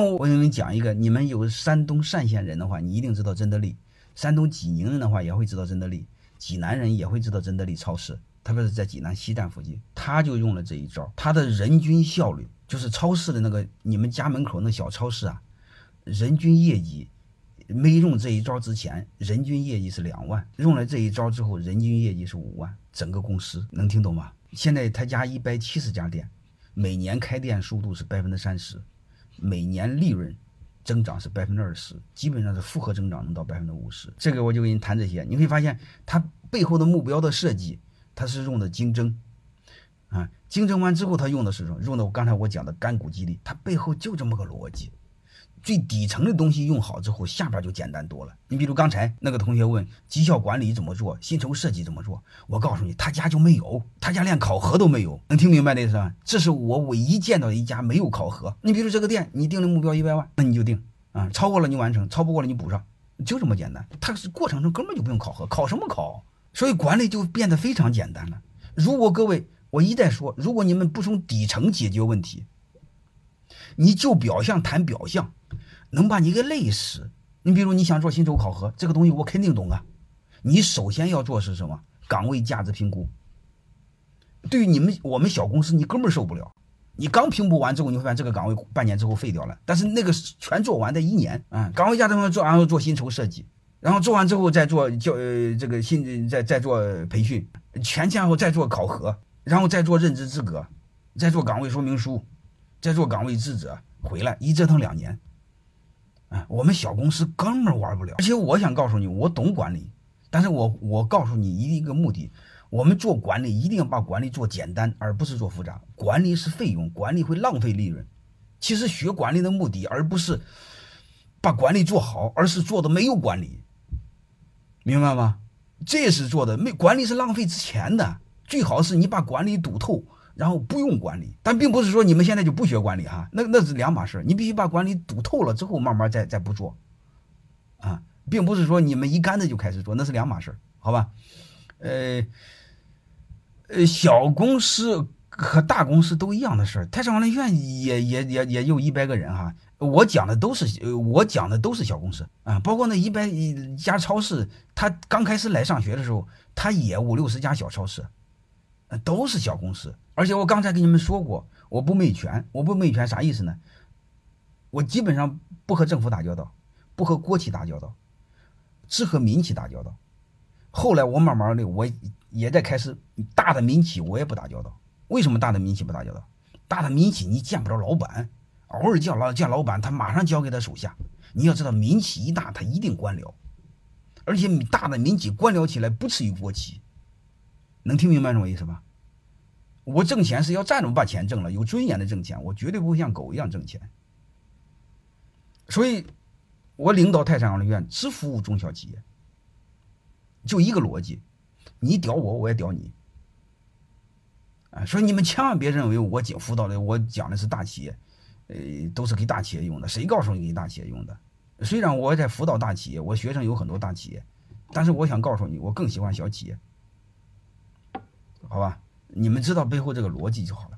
我给你们讲一个，你们有山东单县人的话，你一定知道真德利；山东济宁人的话，也会知道真德利；济南人也会知道真德利超市，特别是在济南西站附近，他就用了这一招。他的人均效率，就是超市的那个你们家门口那小超市啊，人均业绩没用这一招之前，人均业绩是两万；用了这一招之后，人均业绩是五万。整个公司能听懂吗？现在他家一百七十家店，每年开店速度是百分之三十。每年利润增长是百分之二十，基本上是复合增长能到百分之五十。这个我就跟你谈这些，你会发现它背后的目标的设计，它是用的竞争啊，竞争完之后，它用的是什么？用的我刚才我讲的干股激励，它背后就这么个逻辑。最底层的东西用好之后，下边就简单多了。你比如刚才那个同学问绩效管理怎么做，薪酬设计怎么做，我告诉你，他家就没有，他家连考核都没有。能听明白的意思吧？这是我唯一见到的一家没有考核。你比如这个店，你定的目标一百万，那你就定啊，超过了你完成，超不过了你补上，就这么简单。它是过程中根本就不用考核，考什么考？所以管理就变得非常简单了。如果各位，我一再说，如果你们不从底层解决问题，你就表象谈表象。能把你给累死。你比如你想做薪酬考核，这个东西我肯定懂啊。你首先要做是什么？岗位价值评估。对于你们我们小公司，你根本受不了。你刚评估完之后，你会发现这个岗位半年之后废掉了。但是那个全做完的一年啊，岗位价值做完后做薪酬设计，然后做完之后再做教呃这个薪再再做培训，全前后再做考核，然后再做任职资格，再做岗位说明书，再做岗位职责，回来一折腾两年。啊，我们小公司根本玩不了。而且我想告诉你，我懂管理，但是我我告诉你一一个目的：我们做管理一定要把管理做简单，而不是做复杂。管理是费用，管理会浪费利润。其实学管理的目的，而不是把管理做好，而是做的没有管理，明白吗？这是做的没管理是浪费之前的，最好是你把管理堵透。然后不用管理，但并不是说你们现在就不学管理哈，那那是两码事你必须把管理读透了之后，慢慢再再不做，啊，并不是说你们一竿子就开始做，那是两码事好吧？呃呃，小公司和大公司都一样的事儿。泰山管理院也也也也有一百个人哈，我讲的都是呃我讲的都是小公司啊，包括那一百家超市，他刚开始来上学的时候，他也五六十家小超市，都是小公司。而且我刚才跟你们说过，我不媚权，我不媚权啥意思呢？我基本上不和政府打交道，不和国企打交道，只和民企打交道。后来我慢慢的，我也在开始大的民企我也不打交道。为什么大的民企不打交道？大的民企你见不着老板，偶尔见老见老板，他马上交给他手下。你要知道，民企一大，他一定官僚，而且大的民企官僚起来不次于国企。能听明白什么意思吧？我挣钱是要站着把钱挣了，有尊严的挣钱，我绝对不会像狗一样挣钱。所以，我领导泰山养老院只服务中小企业，就一个逻辑：你屌我，我也屌你。啊，所以你们千万别认为我讲辅导的，我讲的是大企业，呃，都是给大企业用的。谁告诉你给大企业用的？虽然我在辅导大企业，我学生有很多大企业，但是我想告诉你，我更喜欢小企业，好吧？你们知道背后这个逻辑就好了。